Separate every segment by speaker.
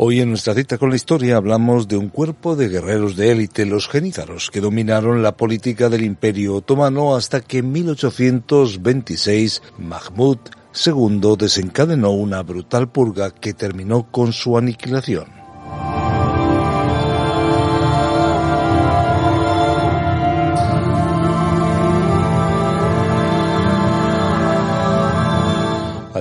Speaker 1: Hoy en nuestra cita con la historia hablamos de un cuerpo de guerreros de élite, los genízaros, que dominaron la política del Imperio Otomano hasta que en 1826 Mahmud II desencadenó una brutal purga que terminó con su aniquilación.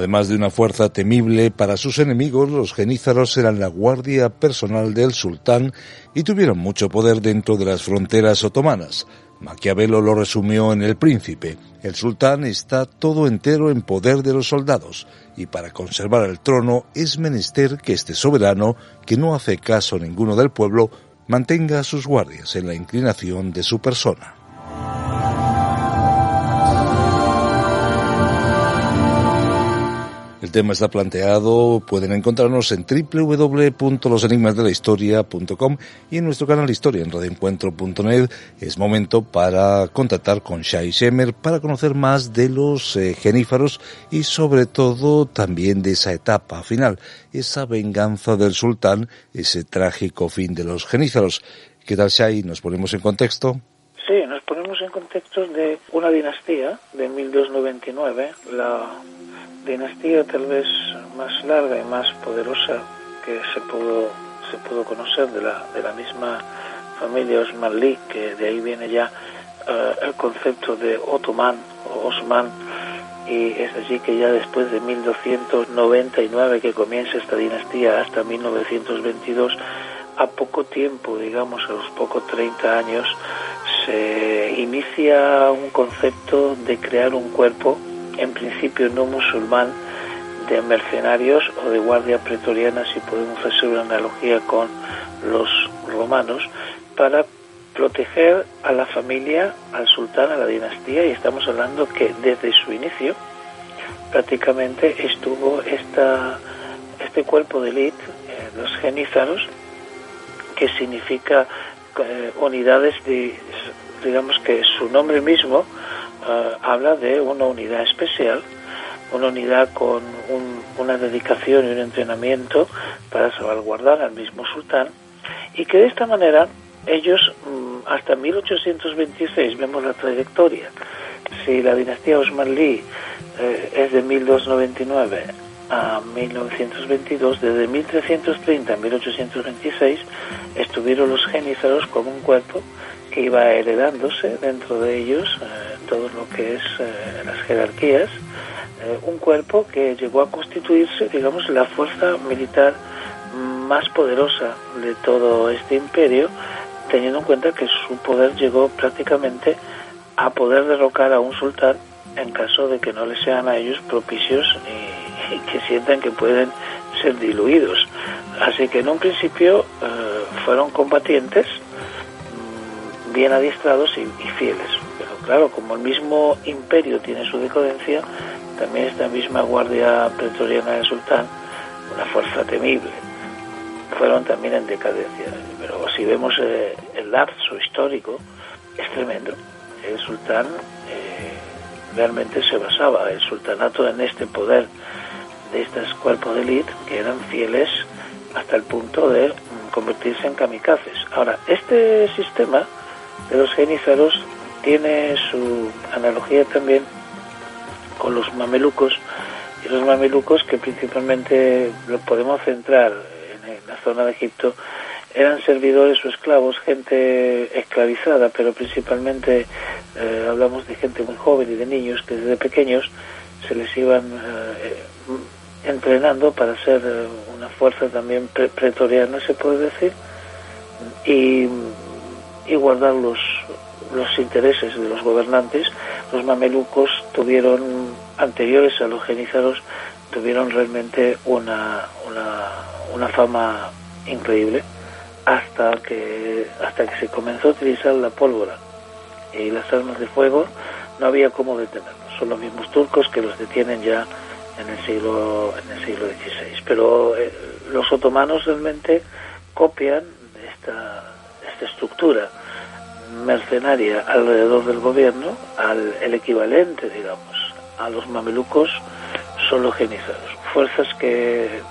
Speaker 1: Además de una fuerza temible para sus enemigos, los genízaros eran la guardia personal del sultán y tuvieron mucho poder dentro de las fronteras otomanas. Maquiavelo lo resumió en El Príncipe. El sultán está todo entero en poder de los soldados, y para conservar el trono es menester que este soberano, que no hace caso ninguno del pueblo, mantenga a sus guardias en la inclinación de su persona. El tema está planteado, pueden encontrarnos en www.losenigmasdelahistoria.com y en nuestro canal Historia en radioencuentro.net. Es momento para contactar con Shai Shemer para conocer más de los eh, genífaros y sobre todo también de esa etapa final, esa venganza del sultán, ese trágico fin de los genízaros. ¿Qué tal Shai? ¿Nos ponemos en contexto?
Speaker 2: Sí, nos ponemos en contexto de una dinastía de 1299, la dinastía tal vez más larga y más poderosa que se pudo se pudo conocer de la de la misma familia Osmanli que de ahí viene ya eh, el concepto de otomán o Osman y es allí que ya después de 1299 que comienza esta dinastía hasta 1922 a poco tiempo digamos a los pocos 30 años se inicia un concepto de crear un cuerpo en principio no musulmán, de mercenarios o de guardia pretoriana, si podemos hacer una analogía con los romanos, para proteger a la familia, al sultán, a la dinastía, y estamos hablando que desde su inicio prácticamente estuvo esta, este cuerpo de élite, eh, los genízaros, que significa eh, unidades de, digamos que su nombre mismo habla de una unidad especial, una unidad con una dedicación y un entrenamiento para salvaguardar al mismo sultán y que de esta manera ellos mm, hasta 1826 vemos la trayectoria. Si la dinastía Osmanli eh, es de 1299 a 1922, desde 1330 a 1826 estuvieron los genízaros como un cuerpo iba heredándose dentro de ellos eh, todo lo que es eh, las jerarquías, eh, un cuerpo que llegó a constituirse, digamos, la fuerza militar más poderosa de todo este imperio, teniendo en cuenta que su poder llegó prácticamente a poder derrocar a un sultán en caso de que no le sean a ellos propicios y, que sientan que pueden ser diluidos. Así que en un principio fueron combatientes, bien adiestrados y, fieles. Pero claro, como el mismo imperio tiene su decadencia, también esta misma guardia pretoriana del sultán, una fuerza temible, fueron también en decadencia. Pero si vemos eh, el lapso histórico, es tremendo. El sultán eh, realmente se basaba, el sultanato, en este poder de estos cuerpos de élite que eran fieles hasta el punto de convertirse en kamikazes. Ahora, este sistema de los genízaros tiene su analogía también con los mamelucos. Y los mamelucos que principalmente lo podemos centrar zona de Egipto, eran servidores o esclavos, gente esclavizada, pero principalmente eh, hablamos de gente muy joven y de niños que desde pequeños se les iban eh, entrenando para ser eh, una fuerza también pretoriana, se puede decir, y, y guardar los, los intereses de los gobernantes. Los mamelucos tuvieron, anteriores a los genízaros, tuvieron realmente una, una, una fama increíble hasta que hasta que se comenzó a utilizar la pólvora y las armas de fuego. No había cómo detenerlos. Son los mismos turcos que los detienen ya en el siglo en el siglo XVI pero eh, los otomanos realmente copian esta estructura mercenaria alrededor del gobierno al el equivalente digamos a los mamelucos son los genizados fuerzas que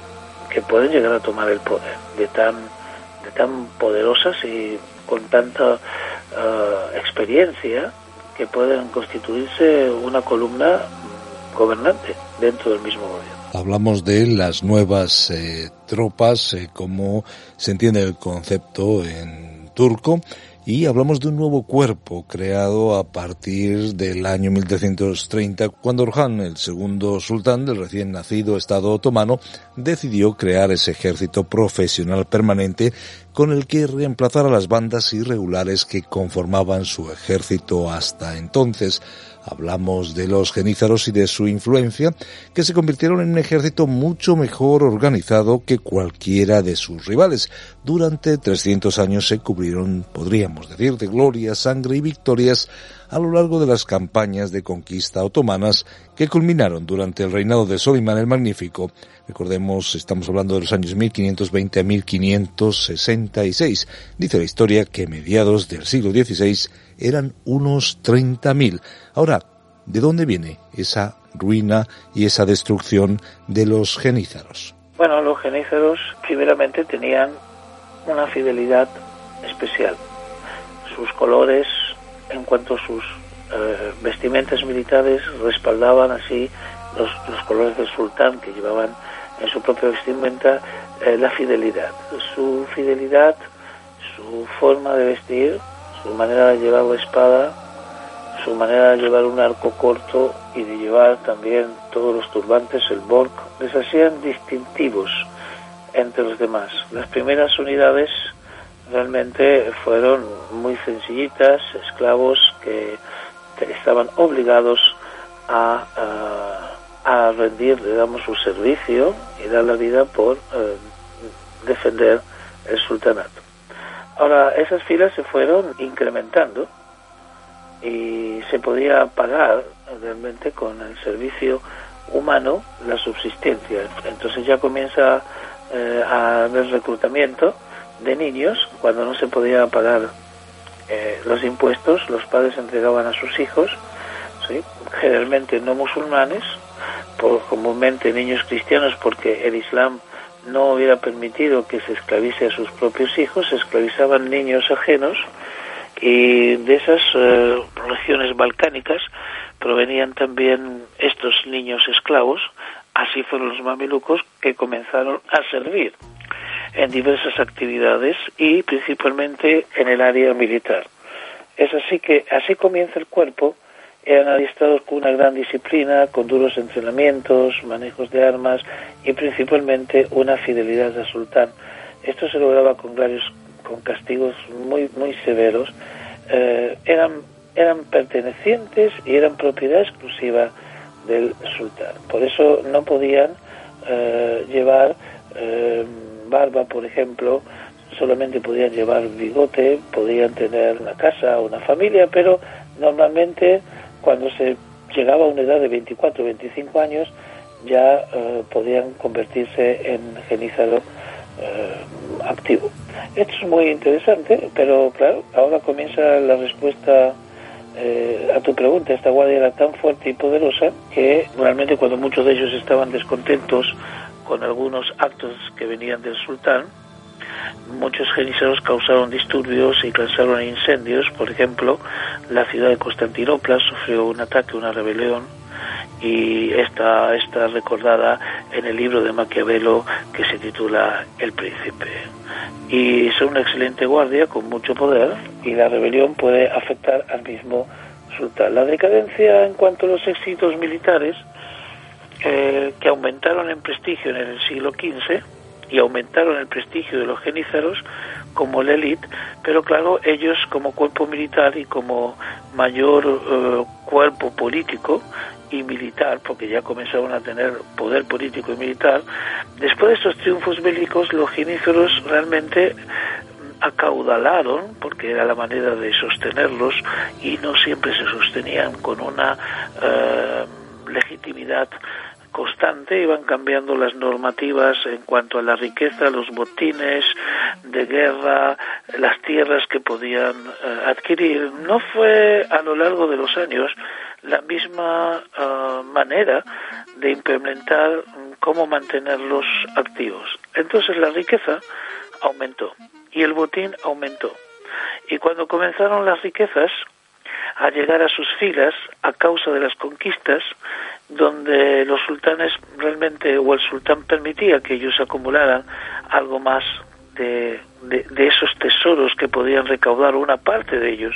Speaker 2: que pueden llegar a tomar el poder de tan tan poderosas y con tanta uh, experiencia que pueden constituirse una columna gobernante dentro del mismo gobierno.
Speaker 1: Hablamos de las nuevas eh, tropas, eh, como se entiende el concepto en turco, y hablamos de un nuevo cuerpo creado a partir del año 1330, cuando Orhan, el segundo sultán del recién nacido Estado otomano, decidió crear ese ejército profesional permanente con el que reemplazar a las bandas irregulares que conformaban su ejército hasta entonces. Hablamos de los genízaros y de su influencia, que se convirtieron en un ejército mucho mejor organizado que cualquiera de sus rivales. Durante 300 años se cubrieron, podríamos decir, de gloria, sangre y victorias a lo largo de las campañas de conquista otomanas que culminaron durante el reinado de Solimán el Magnífico. Recordemos, estamos hablando de los años 1520 a 1566. Dice la historia que mediados del siglo XVI eran unos 30.000. Ahora, ¿de dónde viene esa ruina y esa destrucción de los genízaros?
Speaker 2: Bueno, los genízaros primeramente tenían una fidelidad especial. Sus colores, en cuanto sus eh, vestimentas militares, respaldaban así los, colores del sultán que llevaban en su propia vestimenta eh, la fidelidad. Su fidelidad, su forma de vestir, su manera de llevar la espada, su manera de llevar un arco corto y de llevar también todos los turbantes, el bork, les hacían distintivos entre los demás. Las primeras unidades realmente fueron muy sencillitas, esclavos que estaban obligados a, a, rendir, digamos, su servicio y dar la vida por eh, defender el sultanato. Ahora, esas filas se fueron incrementando y se podía pagar realmente con el servicio humano la subsistencia. Entonces ya comienza eh, a haber reclutamiento de niños cuando no se podía pagar eh, los impuestos, los padres entregaban a sus hijos, ¿sí? generalmente no musulmanes, por, comúnmente niños cristianos porque el Islam no hubiera permitido que se esclavice a sus propios hijos, se esclavizaban niños ajenos y de esas eh, regiones balcánicas provenían también estos niños esclavos, así fueron los mamelucos que comenzaron a servir en diversas actividades y principalmente en el área militar. Es así que así comienza el cuerpo eran adiestrados con una gran disciplina, con duros entrenamientos, manejos de armas y principalmente una fidelidad al sultán. Esto se lograba con varios con castigos muy muy severos. Eh, eran eran pertenecientes y eran propiedad exclusiva del sultán. Por eso no podían eh, llevar eh, barba, por ejemplo, solamente podían llevar bigote, podían tener una casa, una familia, pero normalmente cuando se llegaba a una edad de 24 o 25 años ya eh, podían convertirse en genízaro eh, activo. Esto es muy interesante, pero claro, ahora comienza la respuesta eh, a tu pregunta. Esta guardia era tan fuerte y poderosa que realmente cuando muchos de ellos estaban descontentos con algunos actos que venían del sultán, muchos genízaros causaron disturbios y causaron incendios. Por ejemplo, la ciudad de Constantinopla sufrió un ataque, una rebelión, y esta está recordada en el libro de Maquiavelo que se titula El Príncipe. Y son una excelente guardia con mucho poder y la rebelión puede afectar al mismo sultán. La decadencia en cuanto a los éxitos militares eh, que aumentaron en prestigio en el siglo XV y aumentaron el prestigio de los genízaros como la élite, pero claro, ellos como cuerpo militar y como mayor eh, cuerpo político y militar, porque ya comenzaron a tener poder político y militar, después de estos triunfos bélicos, los genízaros realmente acaudalaron, porque era la manera de sostenerlos y no siempre se sostenían con una eh, legitimidad constante, iban cambiando las normativas en cuanto a la riqueza, los botines de guerra, las tierras que podían eh, adquirir. No fue a lo largo de los años la misma eh, manera de implementar cómo mantenerlos activos. Entonces la riqueza aumentó y el botín aumentó. Y cuando comenzaron las riquezas a llegar a sus filas a causa de las conquistas, donde los sultanes realmente, o el sultán permitía que ellos acumularan algo más de, de, esos tesoros que podían recaudar una parte de ellos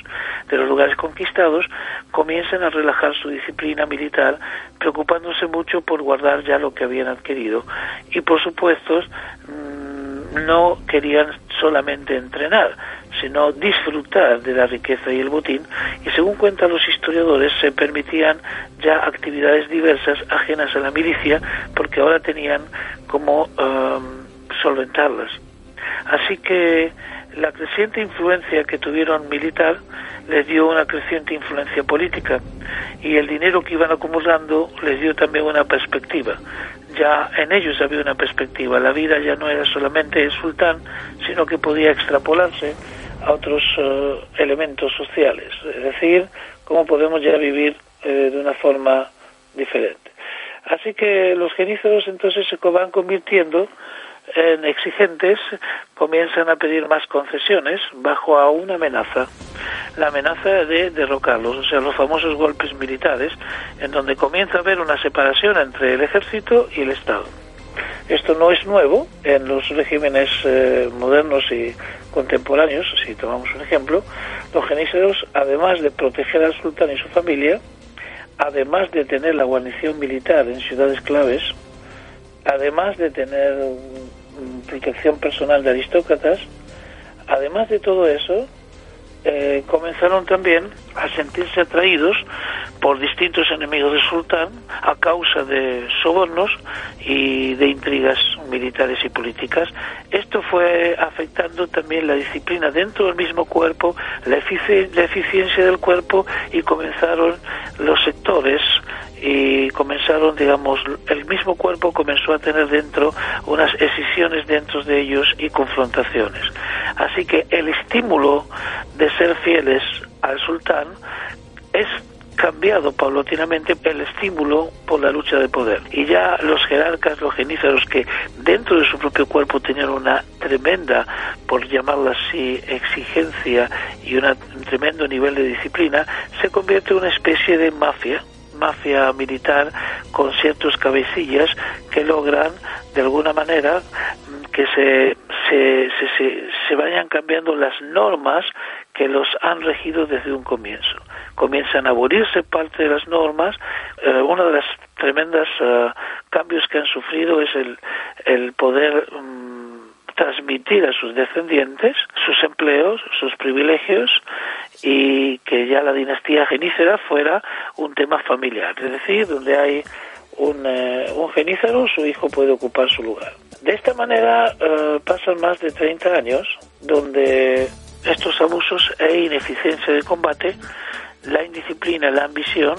Speaker 2: de los lugares conquistados, comienzan a relajar su disciplina militar, preocupándose mucho por guardar ya lo que habían adquirido. Y por supuesto, mm, no querían solamente entrenar, sino disfrutar de la riqueza y el botín, y según cuentan los historiadores, se permitían ya actividades diversas ajenas a la milicia, porque ahora tenían como um, solventarlas. Así que la creciente influencia que tuvieron militar les dio una creciente influencia política y el dinero que iban acumulando les dio también una perspectiva. Ya en ellos había una perspectiva, la vida ya no era solamente el sultán, sino que podía extrapolarse a otros eh, elementos sociales, es decir, cómo podemos ya vivir eh, de una forma diferente. Así que los genízaros entonces se van convirtiendo en exigentes, comienzan a pedir más concesiones bajo a una amenaza, la amenaza de derrocarlos, o sea, los famosos golpes militares, en donde comienza a haber una separación entre el ejército y el Estado. Esto no es nuevo en los regímenes eh, modernos y contemporáneos, si tomamos un ejemplo, los geníceros, además de proteger al sultán y su familia, además de tener la guarnición militar en ciudades claves, además de tener protección personal de aristócratas, además de todo eso, eh, comenzaron también a sentirse atraídos por distintos enemigos del sultán a causa de sobornos y de intrigas militares y políticas. Esto fue afectando también la disciplina dentro del mismo cuerpo, la, la eficiencia del cuerpo y comenzaron los sectores y comenzaron, digamos, el mismo cuerpo comenzó a tener dentro unas escisiones dentro de ellos y confrontaciones. Así que el estímulo de ser fieles al sultán es cambiado paulatinamente el estímulo por la lucha de poder. Y ya los jerarcas, los genízaros, que dentro de su propio cuerpo tenían una tremenda, por llamarla así, exigencia y un tremendo nivel de disciplina, se convierte en una especie de mafia mafia militar con ciertos cabecillas que logran de alguna manera que se, se, se, se, vayan cambiando las normas que los han regido desde un comienzo. Comienzan a abolirse parte de las normas. Eh, una de las tremendas uh, cambios que han sufrido es el, el poder um, transmitir a sus descendientes sus empleos, sus privilegios y que ya la dinastía genícera fuera un tema familiar, es decir, donde hay un, eh, un genízaro, su hijo puede ocupar su lugar. De esta manera eh, pasan más de 30 años donde estos abusos e ineficiencia de combate, la indisciplina, la ambición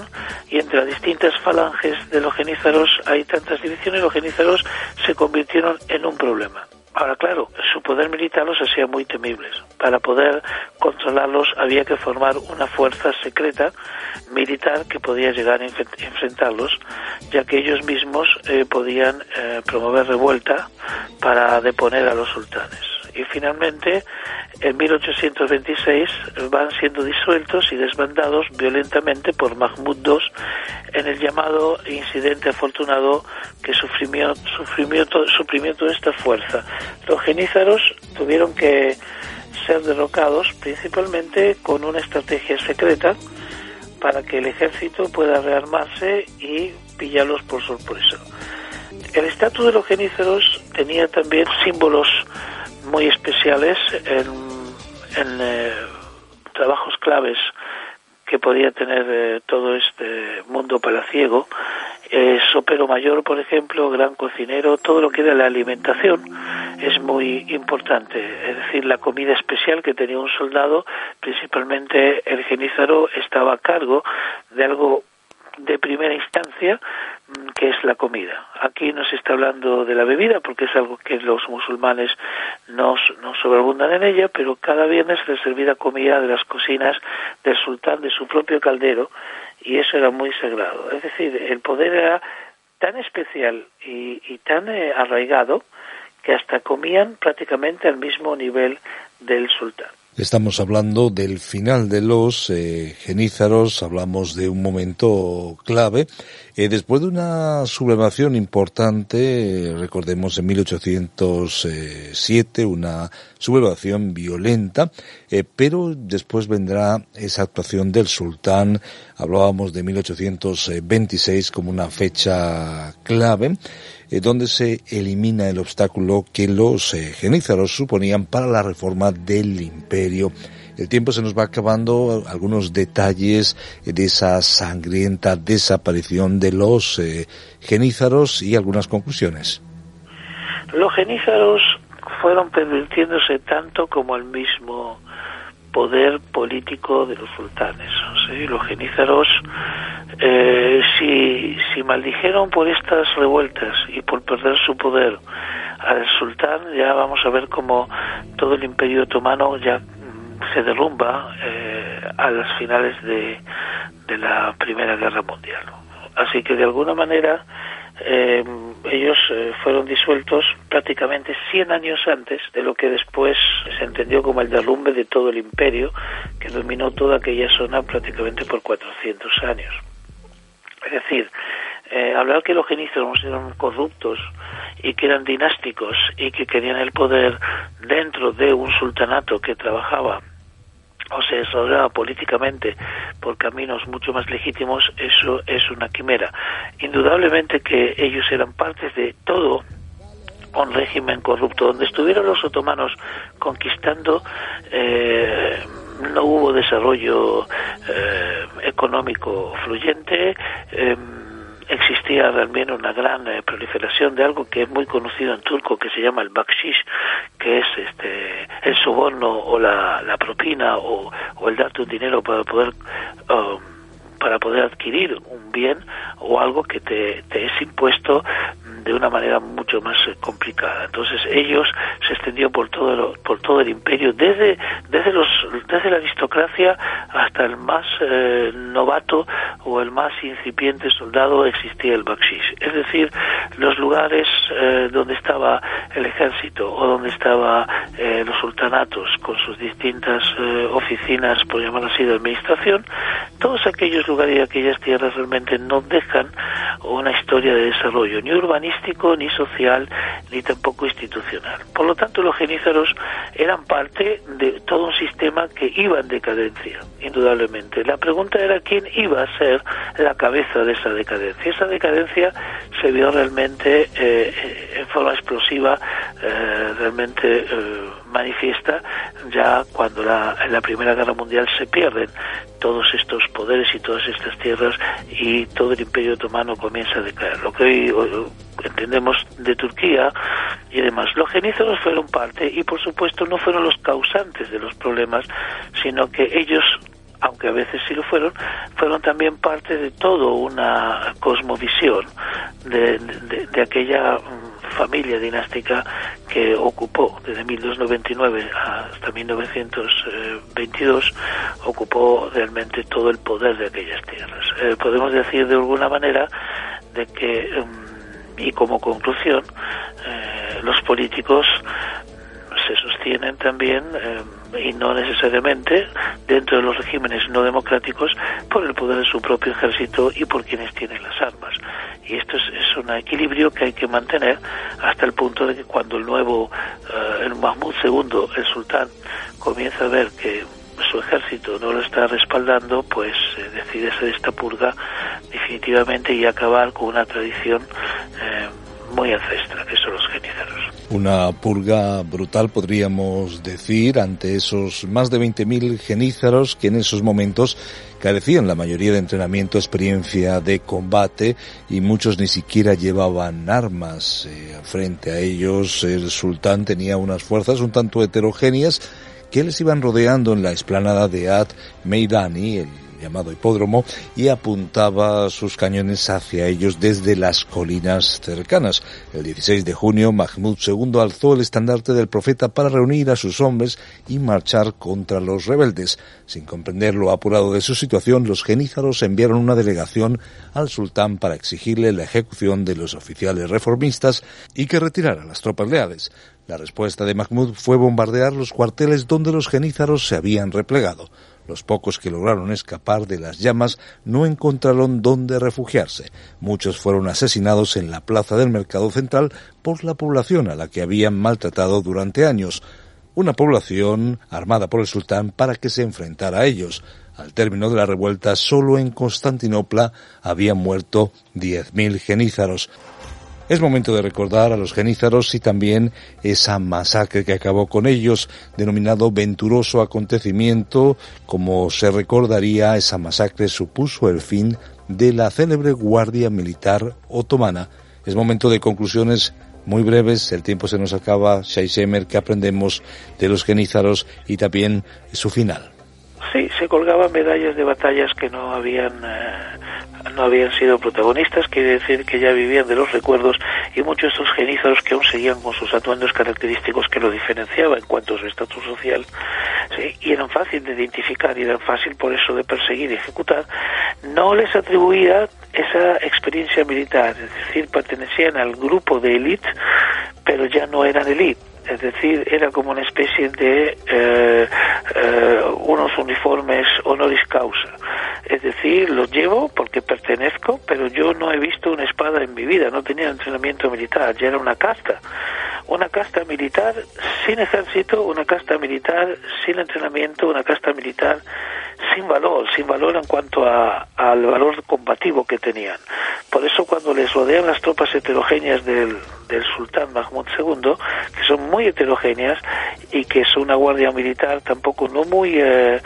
Speaker 2: y entre las distintas falanges de los genízaros hay tantas divisiones, los genízaros se convirtieron en un problema. Ahora, claro, su poder militar los hacía muy temibles. Para poder controlarlos había que formar una fuerza secreta militar que podía llegar a enfrentarlos, ya que ellos mismos eh, podían eh, promover revuelta para deponer a los sultanes. Y finalmente, en 1826 van siendo disueltos y desbandados violentamente por Mahmud II en el llamado incidente afortunado que suprimió, suprimió, suprimió toda esta fuerza. Los genízaros tuvieron que ser derrocados principalmente con una estrategia secreta para que el ejército pueda rearmarse y pillarlos por sorpresa. El estatus de los genízaros tenía también símbolos muy especiales en, eh, trabajos claves que podía tener eh, todo este mundo palaciego. Eh, sopero mayor, por ejemplo, gran cocinero, todo lo que era la alimentación es muy importante. Es decir, la comida especial que tenía un soldado, principalmente el genízaro, estaba a cargo de algo de primera instancia mm, que es la comida. Aquí no se está hablando de la bebida porque es algo que los musulmanes no, no sobreabundan en ella, pero cada viernes se servía comida de las cocinas del sultán de su propio caldero y eso era muy sagrado. Es decir, el poder era tan especial y, tan eh, arraigado que hasta comían prácticamente al mismo nivel del sultán.
Speaker 1: Estamos hablando del final de los eh, genízaros, hablamos de un momento clave. Eh, después de una sublevación importante, recordemos en 1807, una sublevación violenta, eh, pero después vendrá esa actuación del sultán, hablábamos de 1826 como una fecha clave. Eh, donde se elimina el obstáculo que los eh, genízaros suponían para la reforma del imperio. El tiempo se nos va acabando, algunos detalles de esa sangrienta desaparición de los eh, genízaros y algunas conclusiones.
Speaker 2: Los genízaros fueron pervirtiéndose tanto como el mismo poder político de los sultanes. Los genízaros, eh, si, si maldijeron por estas revueltas y por perder su poder al sultán, ya vamos a ver cómo todo el imperio otomano ya mm, se derrumba eh, a las finales de, de la Primera Guerra Mundial. Así que de alguna manera eh, ellos eh, fueron disueltos prácticamente 100 años antes de lo que después se entendió como el derrumbe de todo el imperio que dominó toda aquella zona prácticamente por 400 años. Es decir, eh, hablar que los genízaros eran corruptos y que eran dinásticos y que querían el poder dentro de un sultanato que trabajaba o se desarrollaba políticamente por caminos mucho más legítimos, eso es una quimera. Indudablemente que ellos eran partes de todo un régimen corrupto. Donde estuvieron los otomanos conquistando, eh, no hubo desarrollo eh, económico fluyente. Eh, existía realmente una gran eh, proliferación de algo que es muy conocido en turco que se llama el bakshish, que es este el soborno o la, la propina o, o, el darte un dinero para poder um, para poder adquirir un bien o algo que te, te es impuesto de una manera mucho más eh, complicada. Entonces ellos se extendió por todo por todo el imperio desde desde los desde la aristocracia hasta el más eh, novato o el más incipiente soldado existía el bakshish. Es decir, los lugares eh, donde estaba el ejército o donde estaba los sultanatos con sus distintas oficinas, por llamar así, de administración, todos aquellos lugares y aquellas tierras realmente no dejan una historia de desarrollo ni urbanístico ni social, ni tampoco institucional. Por lo tanto, los genízaros eran parte de todo un sistema que iba en decadencia, indudablemente. La pregunta era quién iba a ser la cabeza de esa decadencia. Esa decadencia se vio realmente eh, en forma explosiva, eh, realmente eh, manifiesta, ya cuando la, en la Primera Guerra Mundial se pierden todos estos poderes y todas estas tierras y todo el imperio otomano comienza a decaer. Lo que hoy entendemos de Turquía y demás. Los genízaros fueron parte y por supuesto no fueron los causantes de los problemas, sino que ellos aunque a veces sí lo fueron, fueron también parte de toda una cosmovisión de, aquella familia dinástica que ocupó desde 1299 hasta 1922, ocupó realmente todo el poder de aquellas tierras. Eh, podemos decir de alguna manera de que, mm, y como conclusión, eh, los políticos se sostienen también eh, y no necesariamente dentro de los regímenes no democráticos por el poder de su propio ejército y por quienes tienen las armas. Y esto es, un equilibrio que hay que mantener hasta el punto de que cuando el nuevo, eh, el Mahmud II, el sultán, comienza a ver que su ejército no lo está respaldando, pues eh, decide hacer esta purga definitivamente y acabar con una tradición eh, muy ancestral, que son los genízaros.
Speaker 1: Una purga brutal, podríamos decir, ante esos más de 20.000 genízaros que en esos momentos carecían la mayoría de entrenamiento, experiencia de combate y muchos ni siquiera llevaban armas. Eh, frente a ellos el sultán tenía unas fuerzas un tanto heterogéneas que les iban rodeando en la explanada de Ad Meidani, el llamado hipódromo, y apuntaba sus cañones hacia ellos desde las colinas cercanas. El 16 de junio, Mahmud II alzó el estandarte del profeta para reunir a sus hombres y marchar contra los rebeldes. Sin comprender lo apurado de su situación, los genízaros enviaron una delegación al sultán para exigirle la ejecución de los oficiales reformistas y que retirara las tropas leales. La respuesta de Mahmud fue bombardear los cuarteles donde los genízaros se habían replegado. Los pocos que lograron escapar de las llamas no encontraron dónde refugiarse. Muchos fueron asesinados en la plaza del mercado central por la población a la que habían maltratado durante años. Una población armada por el sultán para que se enfrentara a ellos. Al término de la revuelta, solo en Constantinopla habían muerto diez mil genízaros. Es momento de recordar a los genízaros y también esa masacre que acabó con ellos, denominado venturoso acontecimiento, como se recordaría, esa masacre supuso el fin de la célebre Guardia Militar Otomana. Es momento de conclusiones muy breves, el tiempo se nos acaba, Shaisemer, que aprendemos de los genízaros y también su final.
Speaker 2: Sí, se colgaban medallas de batallas que no habían eh, no habían sido protagonistas, quiere decir que ya vivían de los recuerdos y muchos de estos genízaros que aún seguían con sus atuendos característicos que lo diferenciaban en cuanto a su estatus social, y eran fáciles de identificar y eran fácil por eso de perseguir y ejecutar, no les atribuía esa experiencia militar, es decir, pertenecían al grupo de élite, pero ya no eran élite. Es decir, era como una especie de eh, eh, unos uniformes honoris causa. Es decir, los llevo porque pertenezco, pero yo no he visto una espada en mi vida, no tenía entrenamiento militar, ya era una casta. Una casta militar sin ejército, una casta militar sin entrenamiento, una casta militar sin valor, sin valor en cuanto a, al valor combativo que tenían. Por eso cuando les rodean las tropas heterogéneas del, del sultán Mahmud II, que son muy heterogéneas y que es una guardia militar tampoco no muy eh,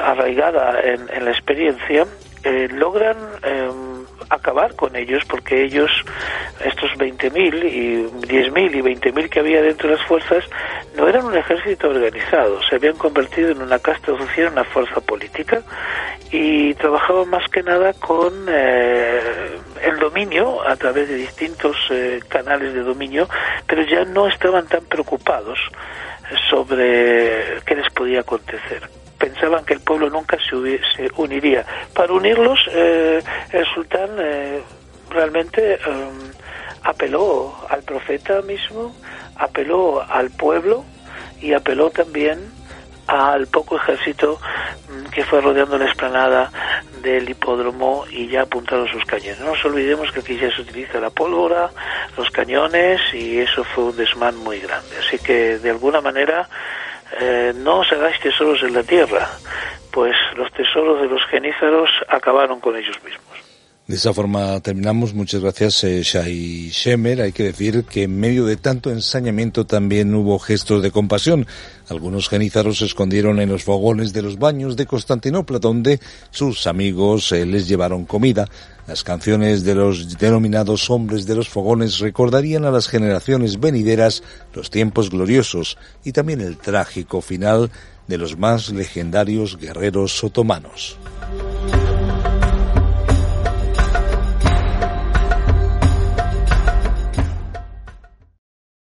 Speaker 2: arraigada en, en, la experiencia, eh, logran em, acabar con ellos porque ellos, estos 20.000 y 10.000 y 20.000 que había dentro de las fuerzas, no eran un ejército organizado, se habían convertido en una casta social, una fuerza política y trabajaban más que nada con eh, el dominio a través de distintos eh, canales de dominio, pero ya no estaban tan preocupados sobre qué les podía acontecer pensaban que el pueblo nunca se, uniría. Para unirlos, eh, el sultán eh, realmente em, apeló al profeta mismo, apeló al pueblo y apeló también al poco ejército mm, que fue rodeando la explanada del hipódromo y ya apuntaron sus cañones. No nos olvidemos que aquí ya se utiliza la pólvora, los cañones y eso fue un desmán muy grande. Así que de alguna manera eh, no os hagáis tesoros en la tierra, pues los tesoros de los genízaros acabaron con ellos mismos.
Speaker 1: De esa forma terminamos. Muchas gracias, eh, Shai Shemer. Hay que decir que en medio de tanto ensañamiento también hubo gestos de compasión. Algunos genízaros se escondieron en los fogones de los baños de Constantinopla, donde sus amigos eh, les llevaron comida. Las canciones de los denominados hombres de los fogones recordarían a las generaciones venideras los tiempos gloriosos y también el trágico final de los más legendarios guerreros otomanos.